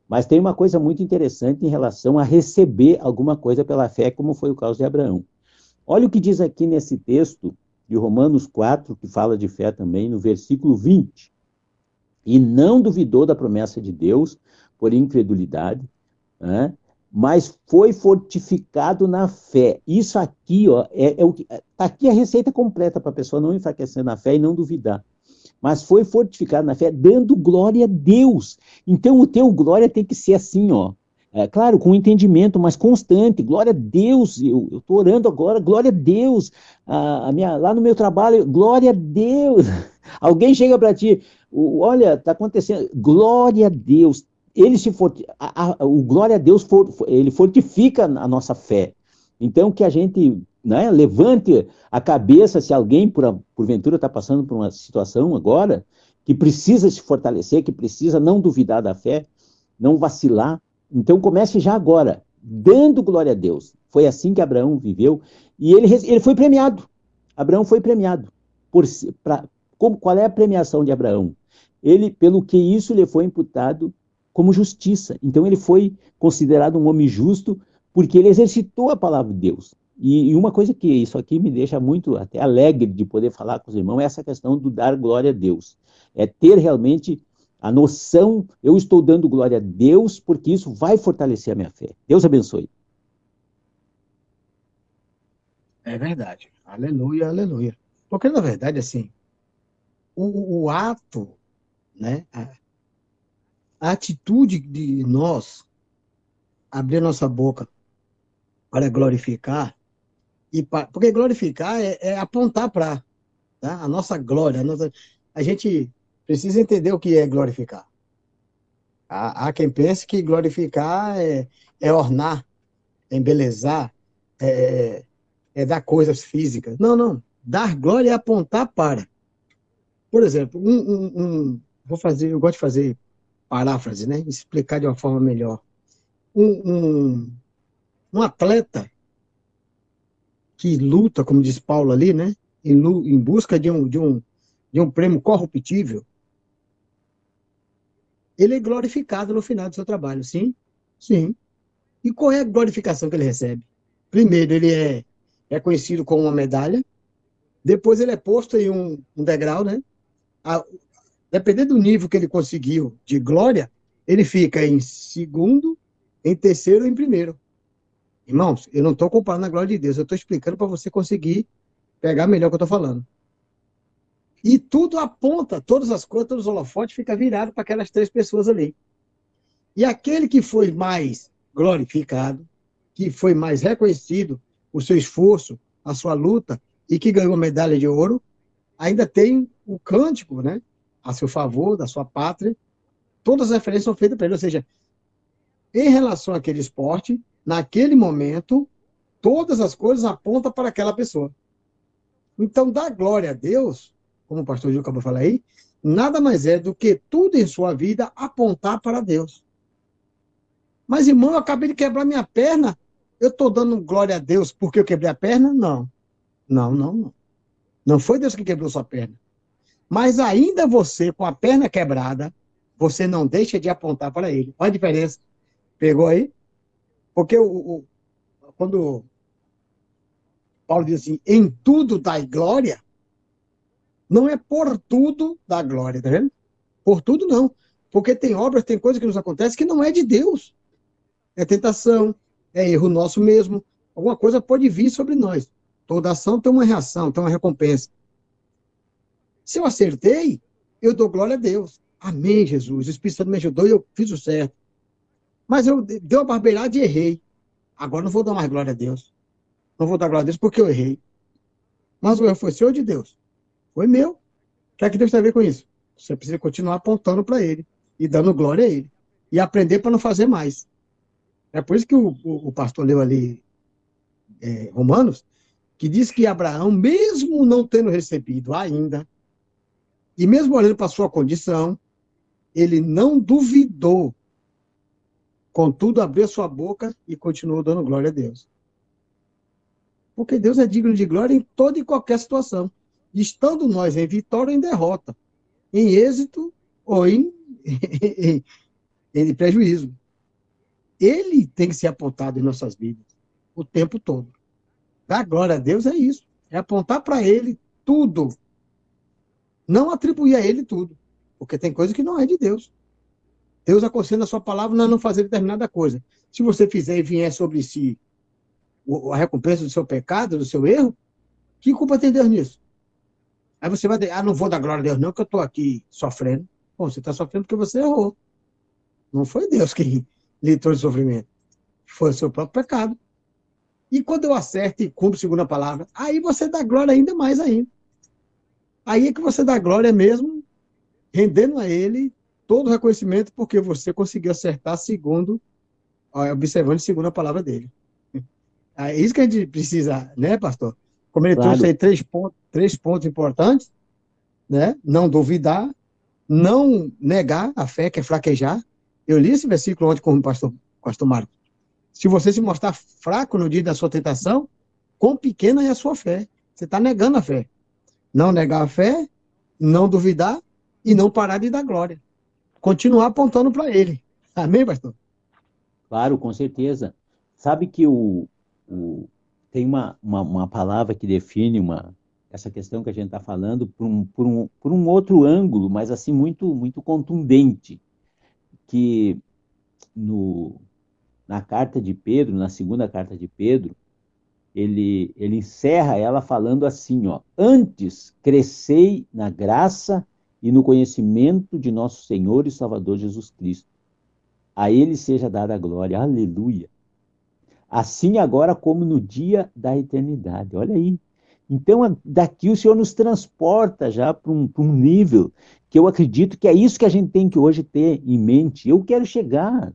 Mas tem uma coisa muito interessante em relação a receber alguma coisa pela fé, como foi o caso de Abraão. Olha o que diz aqui nesse texto de Romanos 4, que fala de fé também, no versículo 20. E não duvidou da promessa de Deus por incredulidade, né? mas foi fortificado na fé. Isso aqui, ó, é, é o que tá aqui a receita completa para a pessoa não enfraquecer na fé e não duvidar. Mas foi fortificado na fé, dando glória a Deus. Então o teu glória tem que ser assim, ó. É, claro, com entendimento, mas constante. Glória a Deus. Eu estou orando agora, glória a Deus. A, a minha, lá no meu trabalho, glória a Deus. Alguém chega para ti, olha, está acontecendo, glória a Deus ele se forti... a, a, o glória a Deus for, ele fortifica a nossa fé. Então que a gente né, levante a cabeça se alguém por porventura está passando por uma situação agora que precisa se fortalecer, que precisa não duvidar da fé, não vacilar. Então comece já agora, dando glória a Deus. Foi assim que Abraão viveu e ele, ele foi premiado. Abraão foi premiado. Por, pra, como, qual é a premiação de Abraão? Ele, pelo que isso lhe foi imputado como justiça. Então ele foi considerado um homem justo porque ele exercitou a palavra de Deus. E, e, uma coisa que isso aqui me deixa muito até alegre de poder falar com os irmãos é essa questão do dar glória a Deus. É ter realmente a noção, eu estou dando glória a Deus porque isso vai fortalecer a minha fé. Deus abençoe. É verdade. Aleluia, aleluia. Porque, na verdade, assim, o, o ato, né, a atitude de nós abrir nossa boca para glorificar, e para, porque glorificar é, é apontar para tá? a nossa glória. A, nossa, a gente precisa entender o que é glorificar. Há, há quem pense que glorificar é, é ornar, é embelezar, é, é dar coisas físicas. Não, não. Dar glória é apontar para. Por exemplo, um, um, um, vou fazer, eu gosto de fazer paráfrase, né? Explicar de uma forma melhor. Um, um, um atleta que luta, como diz Paulo ali, né? Em, em busca de um, de, um, de um prêmio corruptível, ele é glorificado no final do seu trabalho, sim? Sim. E qual é a glorificação que ele recebe? Primeiro, ele é, é conhecido com uma medalha, depois ele é posto em um, um degrau, né? A, dependendo do nível que ele conseguiu de glória, ele fica em segundo, em terceiro ou em primeiro. Irmãos, eu não estou comparando a glória de Deus, eu estou explicando para você conseguir pegar melhor o que eu estou falando. E tudo aponta, todas as coisas, todos os holofotes ficam virados para aquelas três pessoas ali. E aquele que foi mais glorificado, que foi mais reconhecido o seu esforço, a sua luta, e que ganhou medalha de ouro, ainda tem o cântico, né? a seu favor, da sua pátria, todas as referências são feitas para ele. Ou seja, em relação àquele esporte, naquele momento, todas as coisas apontam para aquela pessoa. Então, dar glória a Deus, como o pastor Gil acabou de falar aí, nada mais é do que tudo em sua vida apontar para Deus. Mas, irmão, eu acabei de quebrar minha perna, eu estou dando glória a Deus porque eu quebrei a perna? Não. Não, não, não. Não foi Deus que quebrou sua perna. Mas ainda você, com a perna quebrada, você não deixa de apontar para ele. Olha a diferença. Pegou aí? Porque o, o, quando Paulo diz assim, em tudo dai glória, não é por tudo da glória, tá vendo? Por tudo não. Porque tem obras, tem coisas que nos acontecem que não é de Deus. É tentação, é erro nosso mesmo. Alguma coisa pode vir sobre nós. Toda ação tem uma reação, tem uma recompensa. Se eu acertei, eu dou glória a Deus. Amém, Jesus. O Espírito Santo me ajudou e eu fiz o certo. Mas eu dei uma barbeirada e errei. Agora não vou dar mais glória a Deus. Não vou dar glória a Deus porque eu errei. Mas o erro foi seu de Deus? Foi meu. O que é que Deus tem a ver com isso? Você precisa continuar apontando para Ele e dando glória a Ele. E aprender para não fazer mais. É por isso que o, o, o pastor leu ali é, Romanos, que diz que Abraão, mesmo não tendo recebido ainda e mesmo olhando para sua condição, ele não duvidou Contudo, abriu sua boca e continuou dando glória a Deus. Porque Deus é digno de glória em toda e qualquer situação. Estando nós em vitória ou em derrota, em êxito ou em, em, em prejuízo. Ele tem que ser apontado em nossas vidas o tempo todo. Dar glória a Deus é isso. É apontar para Ele tudo. Não atribuir a Ele tudo. Porque tem coisa que não é de Deus. Deus aconselha a sua palavra não fazer determinada coisa. Se você fizer e vier sobre si a recompensa do seu pecado, do seu erro, que culpa tem Deus nisso? Aí você vai dizer, ah, não vou dar glória a Deus não, que eu estou aqui sofrendo. Bom, você está sofrendo porque você errou. Não foi Deus que lhe trouxe sofrimento. Foi o seu próprio pecado. E quando eu acerto e cumpro segundo a palavra, aí você dá glória ainda mais ainda. Aí é que você dá glória mesmo, rendendo a ele todo o reconhecimento, porque você conseguiu acertar segundo, observando segundo a palavra dele. É isso que a gente precisa, né, pastor? Como ele claro. trouxe aí três pontos, três pontos importantes, né? Não duvidar, não negar a fé, que é fraquejar. Eu li esse versículo ontem com o pastor, pastor Marco. Se você se mostrar fraco no dia da sua tentação, quão pequena é a sua fé. Você está negando a fé. Não negar a fé, não duvidar e não parar de dar glória. Continuar apontando para ele. Amém, pastor? Claro, com certeza. Sabe que o, o tem uma, uma, uma, palavra que define uma, essa questão que a gente está falando por um, por, um, por um outro ângulo, mas assim muito, muito contundente, que no, na carta de Pedro, na segunda carta de Pedro, ele, ele encerra ela falando assim, ó, antes crescei na graça e no conhecimento de nosso Senhor e Salvador Jesus Cristo. A ele seja dada a glória. Aleluia. Assim agora como no dia da eternidade. Olha aí. Então, daqui o Senhor nos transporta já para um, um, nível que eu acredito que é isso que a gente tem que hoje ter em mente. Eu quero chegar.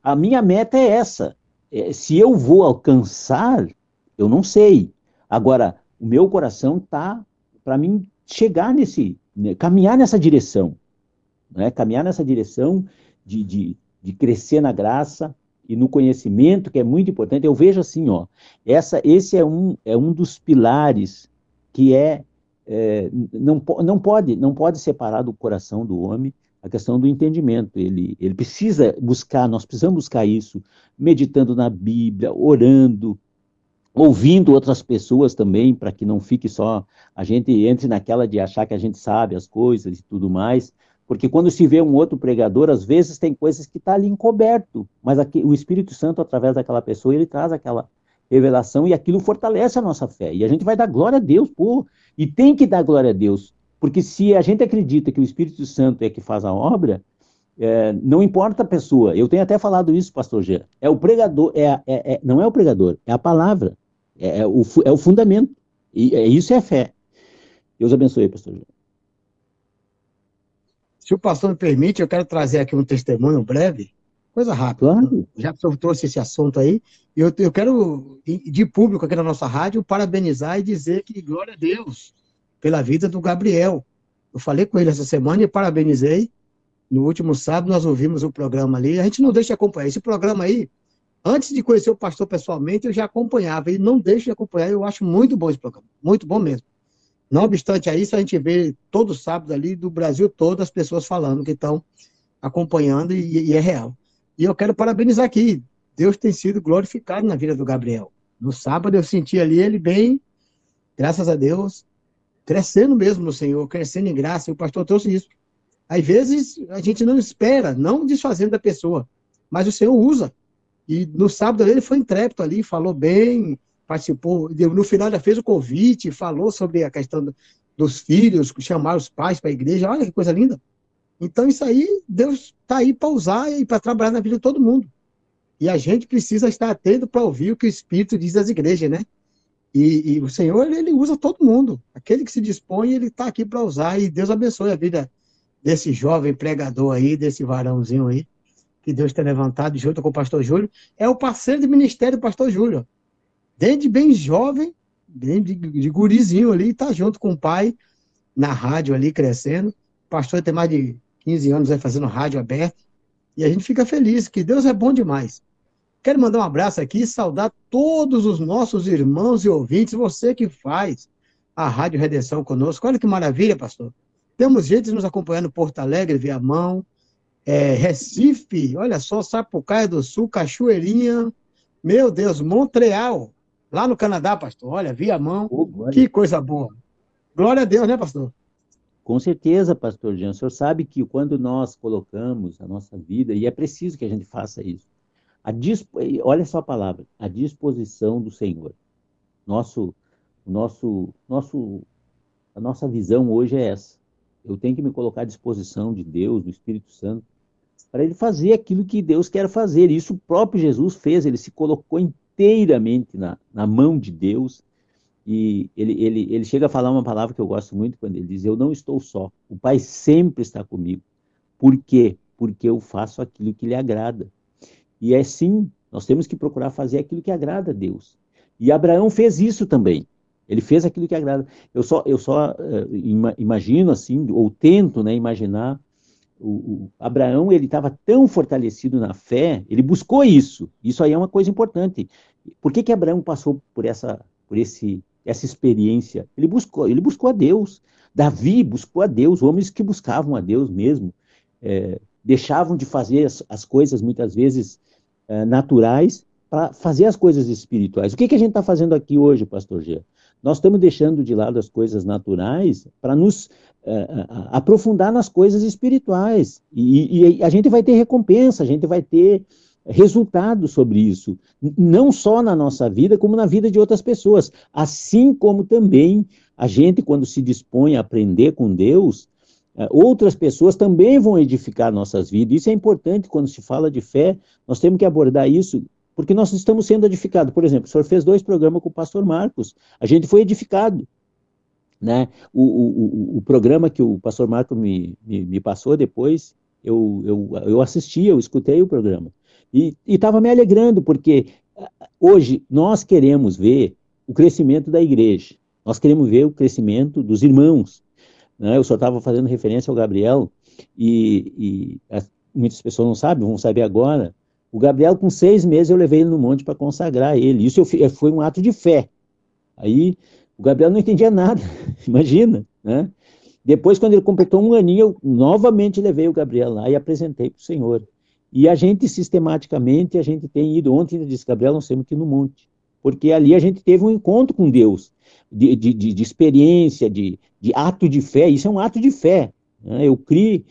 A minha meta é essa. É, se eu vou alcançar, eu não sei. Agora, o meu coração está para mim chegar nesse, né, caminhar nessa direção, né? caminhar nessa direção de, de, de crescer na graça e no conhecimento, que é muito importante. Eu vejo assim, ó, essa, esse é um, é um dos pilares que é, é não, não, pode, não pode separar do coração do homem a questão do entendimento. Ele, ele precisa buscar, nós precisamos buscar isso, meditando na Bíblia, orando, ouvindo outras pessoas também, para que não fique só a gente entre naquela de achar que a gente sabe as coisas e tudo mais, porque quando se vê um outro pregador, às vezes tem coisas que está ali encoberto, mas aqui, o Espírito Santo, através daquela pessoa, ele traz aquela revelação e aquilo fortalece a nossa fé. E a gente vai dar glória a Deus, pô, e tem que dar glória a Deus, porque se a gente acredita que o Espírito Santo é que faz a obra, é, não importa a pessoa, eu tenho até falado isso, pastor G, é o pregador, é, é, é, não é o pregador, é a palavra. É, é, o, é o fundamento. E é, isso é fé. Deus abençoe, pastor. Se o pastor me permite, eu quero trazer aqui um testemunho breve, coisa rápida. Claro. Já que o trouxe esse assunto aí, eu, eu quero, de público aqui na nossa rádio, parabenizar e dizer que glória a Deus pela vida do Gabriel. Eu falei com ele essa semana e parabenizei. No último sábado nós ouvimos o programa ali. A gente não deixa de acompanhar. Esse programa aí, Antes de conhecer o pastor pessoalmente, eu já acompanhava, e não deixo de acompanhar, eu acho muito bom esse programa, muito bom mesmo. Não obstante a isso, a gente vê todo sábado ali do Brasil todo as pessoas falando que estão acompanhando e, e é real. E eu quero parabenizar aqui, Deus tem sido glorificado na vida do Gabriel. No sábado eu senti ali ele bem, graças a Deus, crescendo mesmo no Senhor, crescendo em graça, e o pastor trouxe isso. Às vezes a gente não espera, não desfazendo da pessoa, mas o Senhor usa. E no sábado ele foi intrépido ali, falou bem, participou. No final ele fez o convite, falou sobre a questão dos filhos, chamar os pais para a igreja. Olha que coisa linda. Então isso aí, Deus está aí para usar e para trabalhar na vida de todo mundo. E a gente precisa estar atento para ouvir o que o Espírito diz das igrejas, né? E, e o Senhor, ele, ele, usa todo mundo. Aquele que se dispõe, ele está aqui para usar. E Deus abençoe a vida desse jovem pregador aí, desse varãozinho aí que Deus tem levantado junto com o pastor Júlio, é o parceiro de ministério do pastor Júlio. Desde bem jovem, bem de, de gurizinho ali, está junto com o pai na rádio ali, crescendo. O pastor tem mais de 15 anos aí fazendo rádio aberto. E a gente fica feliz, que Deus é bom demais. Quero mandar um abraço aqui e saudar todos os nossos irmãos e ouvintes, você que faz a Rádio Redenção conosco. Olha que maravilha, pastor. Temos gente nos acompanhando Porto Alegre, Viamão, é, Recife, olha só, Sapucaia do Sul, Cachoeirinha, meu Deus, Montreal, lá no Canadá, pastor. Olha, Viamão, Oh, que coisa boa. Glória a Deus, né, pastor? Com certeza, pastor Jean. O senhor sabe que quando nós colocamos a nossa vida, e é preciso que a gente faça isso, a dispo... olha só a palavra, a disposição do Senhor. Nosso, nosso, nosso, a nossa visão hoje é essa. Eu tenho que me colocar à disposição de Deus, do Espírito Santo, para ele fazer aquilo que Deus quer fazer. Isso o próprio Jesus fez, ele se colocou inteiramente na, na mão de Deus. E ele, ele, ele chega a falar uma palavra que eu gosto muito quando ele diz: Eu não estou só, o Pai sempre está comigo. Por quê? Porque eu faço aquilo que lhe agrada. E é sim, nós temos que procurar fazer aquilo que agrada a Deus. E Abraão fez isso também. Ele fez aquilo que agrada. Eu só, eu só uh, ima, imagino assim, ou tento né, imaginar, o, o Abraão ele estava tão fortalecido na fé, ele buscou isso. Isso aí é uma coisa importante. Por que, que Abraão passou por essa, por esse, essa experiência? Ele buscou, ele buscou a Deus. Davi buscou a Deus. Homens que buscavam a Deus mesmo, é, deixavam de fazer as, as coisas muitas vezes é, naturais para fazer as coisas espirituais. O que, que a gente está fazendo aqui hoje, Pastor G? Nós estamos deixando de lado as coisas naturais para nos uh, aprofundar nas coisas espirituais. E, e, a gente vai ter recompensa, a gente vai ter resultado sobre isso. Não só na nossa vida, como na vida de outras pessoas. Assim como também a gente, quando se dispõe a aprender com Deus, uh, outras pessoas também vão edificar nossas vidas. Isso é importante quando se fala de fé, nós temos que abordar isso porque nós estamos sendo edificados. Por exemplo, o senhor fez dois programas com o pastor Marcos, a gente foi edificado. Né? O, o, o programa que o pastor Marcos me, me, me passou depois, eu, eu, eu assisti, eu escutei o programa. E estava me alegrando, porque hoje nós queremos ver o crescimento da igreja, nós queremos ver o crescimento dos irmãos. Né? Eu só estava fazendo referência ao Gabriel, e, e as, muitas pessoas não sabem, vão saber agora, o Gabriel, com seis meses, eu levei ele no monte para consagrar ele. Isso eu, foi um ato de fé. Aí o Gabriel não entendia nada, imagina, né? Depois, quando ele completou um aninho, eu novamente levei o Gabriel lá e apresentei para o Senhor. E a gente, sistematicamente, a gente tem ido, ontem ele disse, Gabriel, nós temos que ir no monte. Porque ali a gente teve um encontro com Deus, de, de, de, de experiência, de, de ato de fé. Isso é um ato de fé. Né? Eu criei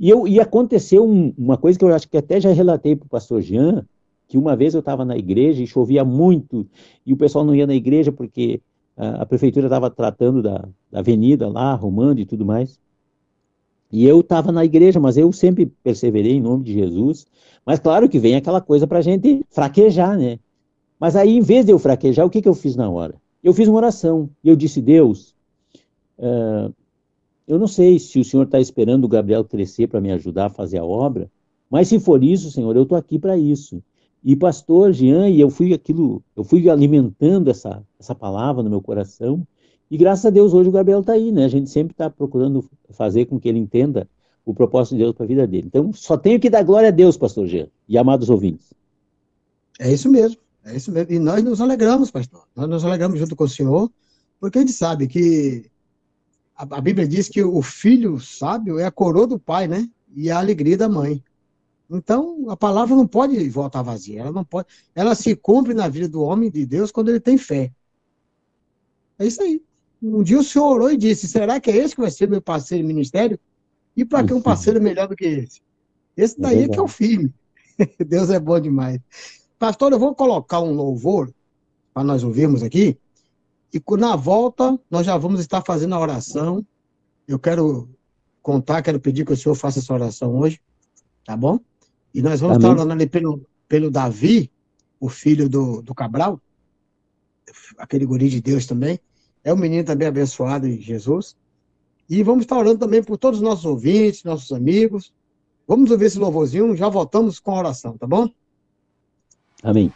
e, eu, e aconteceu um, uma coisa que eu acho que até já relatei para o pastor Jean, que uma vez eu estava na igreja e chovia muito, e o pessoal não ia na igreja porque a, a prefeitura estava tratando da, da, avenida lá, arrumando e tudo mais. E eu estava na igreja, mas eu sempre perseverei em nome de Jesus. Mas claro que vem aquela coisa para a gente fraquejar, né? Mas aí, em vez de eu fraquejar, o que, que eu fiz na hora? Eu fiz uma oração. E eu disse, Deus, eu não sei se o senhor está esperando o Gabriel crescer para me ajudar a fazer a obra, mas se for isso, senhor, eu estou aqui para isso. E pastor Jean, e eu fui aquilo, eu fui alimentando essa, essa palavra no meu coração, e graças a Deus hoje o Gabriel está aí, né? A gente sempre está procurando fazer com que ele entenda o propósito de Deus para a vida dele. Então, só tenho que dar glória a Deus, pastor Jean, e amados ouvintes. É isso mesmo, é isso mesmo. E nós nos alegramos, pastor. Nós nos alegramos junto com o senhor, porque a gente sabe que a, Bíblia diz que o filho sábio é a coroa do pai, né? E a alegria da mãe. Então, a palavra não pode voltar vazia, ela não pode, ela se cumpre na vida do homem de Deus quando ele tem fé. É isso aí. Um dia o senhor orou e disse: será que é esse que vai ser meu parceiro ministério? E para que um parceiro melhor do que esse? Esse daí é, é que é o firme. Deus é bom demais. Pastor, eu vou colocar um louvor para nós ouvirmos aqui. E na volta, nós já vamos estar fazendo a oração. Eu quero contar, quero pedir que o senhor faça essa oração hoje, tá bom? E nós vamos Amém. estar orando ali pelo, pelo Davi, o filho do, do Cabral, aquele guri de Deus também. É um menino também abençoado em Jesus. E vamos estar orando também por todos os nossos ouvintes, nossos amigos. Vamos ouvir esse louvorzinho, já voltamos com a oração, tá bom? Amém.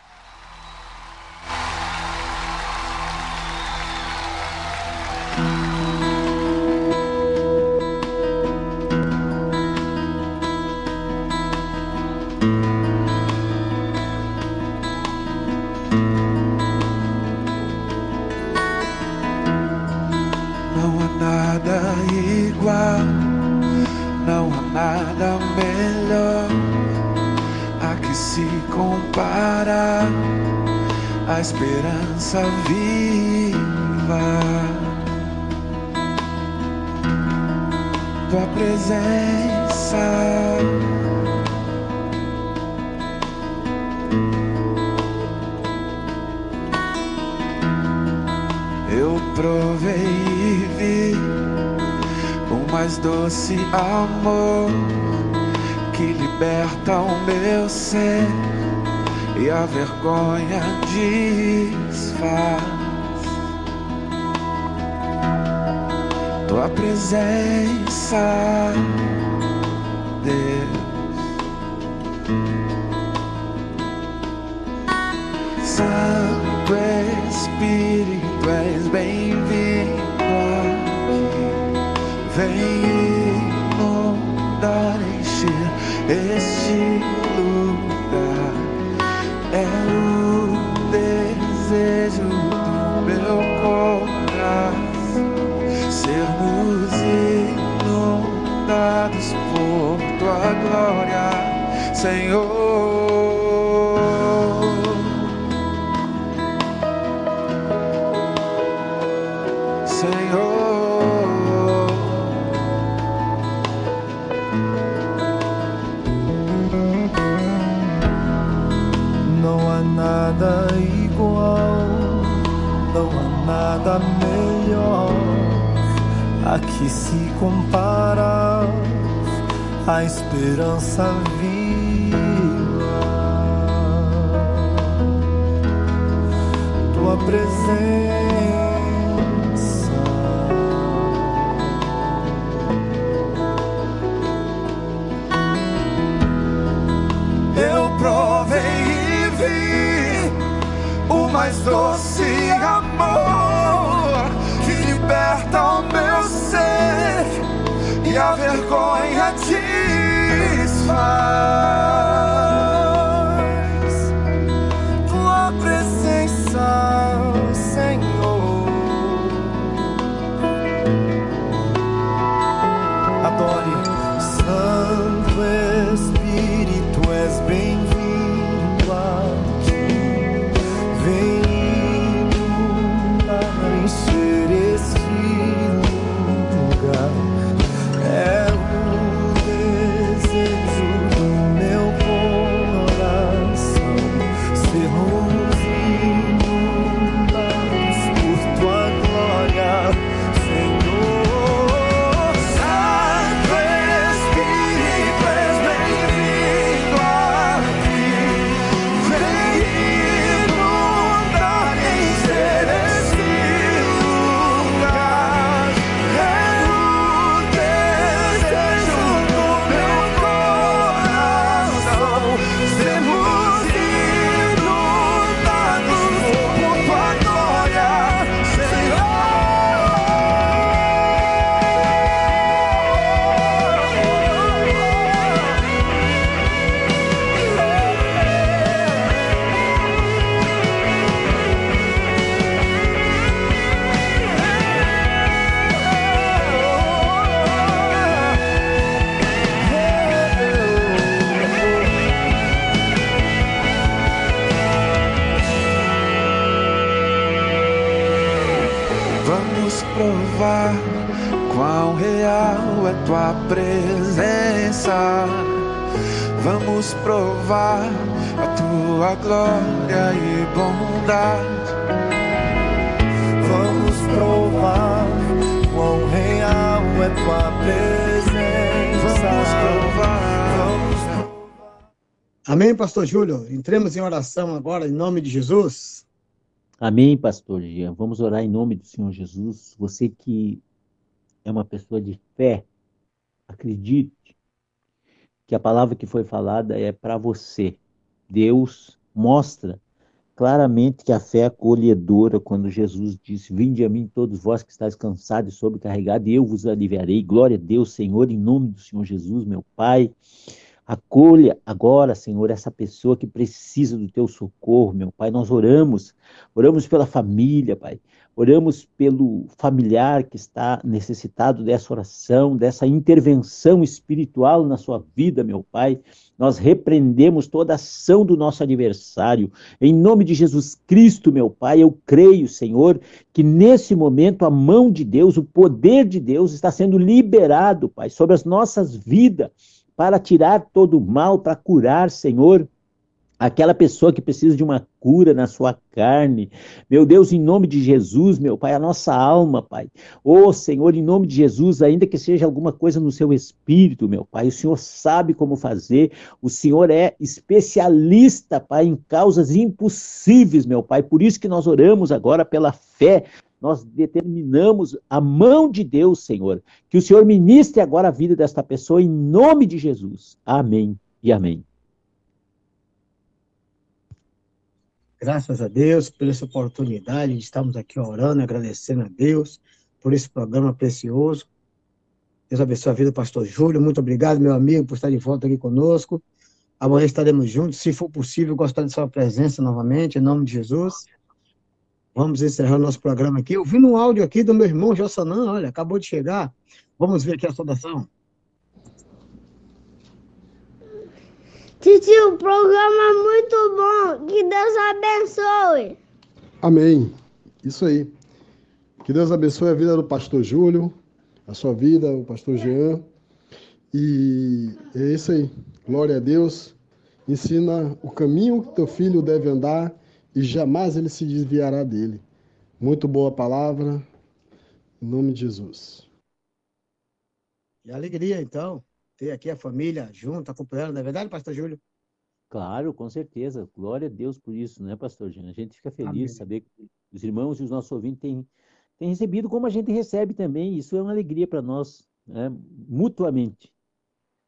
Liberta o meu ser e a vergonha desfaz. Tua presença, Deus. Santo Espírito, és bem-vindo este lugar. É o desejo do meu coração sermos inundados por tua glória, Senhor. Que se compara a esperança viva. Tua presença. Eu provei e vi o mais doce amor e a vergonha desfaz. Provar quão real é tua presença. Vamos provar. Amém, pastor Júlio? Entremos em oração agora, em nome de Jesus. Amém, pastor Jean. Vamos orar em nome do Senhor Jesus. Você que é uma pessoa de fé, acredite que a palavra que foi falada é para você. Deus mostra claramente que a fé é acolhedora quando Jesus disse: Vinde a mim todos vós que estáis cansados e sobrecarregados, e eu vos aliviarei. Glória a Deus, Senhor, em nome do Senhor Jesus, meu Pai. Acolha agora, Senhor, essa pessoa que precisa do teu socorro, meu Pai. Nós oramos, oramos pela família, Pai. Oramos pelo familiar que está necessitado dessa oração, dessa intervenção espiritual na sua vida, meu Pai. Nós repreendemos toda ação do nosso adversário. Em nome de Jesus Cristo, meu Pai, eu creio, Senhor, que nesse momento a mão de Deus, o poder de Deus está sendo liberado, Pai, sobre as nossas vidas, para tirar todo o mal, para curar, Senhor, aquela pessoa que precisa de uma cura na sua carne. Meu Deus, em nome de Jesus, meu Pai, a nossa alma, Pai. Ô oh, Senhor, em nome de Jesus, ainda que seja alguma coisa no seu espírito, meu Pai, o Senhor sabe como fazer. O Senhor é especialista, Pai, em causas impossíveis, meu Pai. Por isso que nós oramos agora pela fé, nós determinamos a mão de Deus, Senhor, que o Senhor ministre agora a vida desta pessoa em nome de Jesus. Amém e amém. Graças a Deus por essa oportunidade de estarmos aqui orando, agradecendo a Deus por esse programa precioso. Deus abençoe a vida do pastor Júlio. Muito obrigado, meu amigo, por estar de volta aqui conosco. Amanhã estaremos juntos. Se for possível, gostar de sua presença novamente, em nome de Jesus. Vamos encerrar o nosso programa aqui. Eu vi no áudio aqui do meu irmão Jossanã, olha, acabou de chegar. Vamos ver aqui a saudação. Titi, o programa muito bom. Que Deus abençoe. Amém. Isso aí. Que Deus abençoe a vida do pastor Júlio, a sua vida, o pastor Jean. E é isso aí. Glória a Deus. Ensina o caminho que teu filho deve andar e jamais ele se desviará dele. Muito boa palavra. Em nome de Jesus. Que alegria, então ter aqui a família junto, acompanhando, não é verdade, pastor Júlio? Claro, com certeza. Glória a Deus por isso, né, pastor Jean? A gente fica feliz Amém. de saber que os irmãos e os nossos ouvintes têm, têm recebido como a gente recebe também. Isso é uma alegria para nós, né, mutuamente.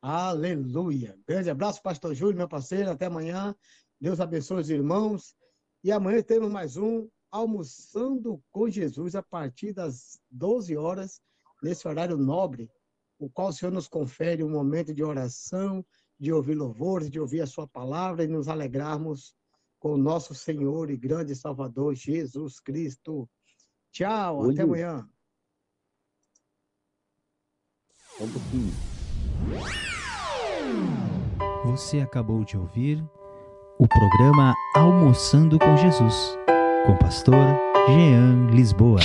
Aleluia. Grande abraço, pastor Júlio, meu parceiro. Até amanhã. Deus abençoe os irmãos. E amanhã temos mais um Almoçando com Jesus a partir das 12 horas, nesse horário nobre, o qual o Senhor nos confere um momento de oração, de ouvir louvores, de ouvir a sua palavra e nos alegrarmos com o nosso Senhor e grande Salvador Jesus Cristo. Tchau, Oi, até amanhã. Um pouquinho. Você acabou de ouvir o programa Almoçando com Jesus, com o pastor Jean Lisboa.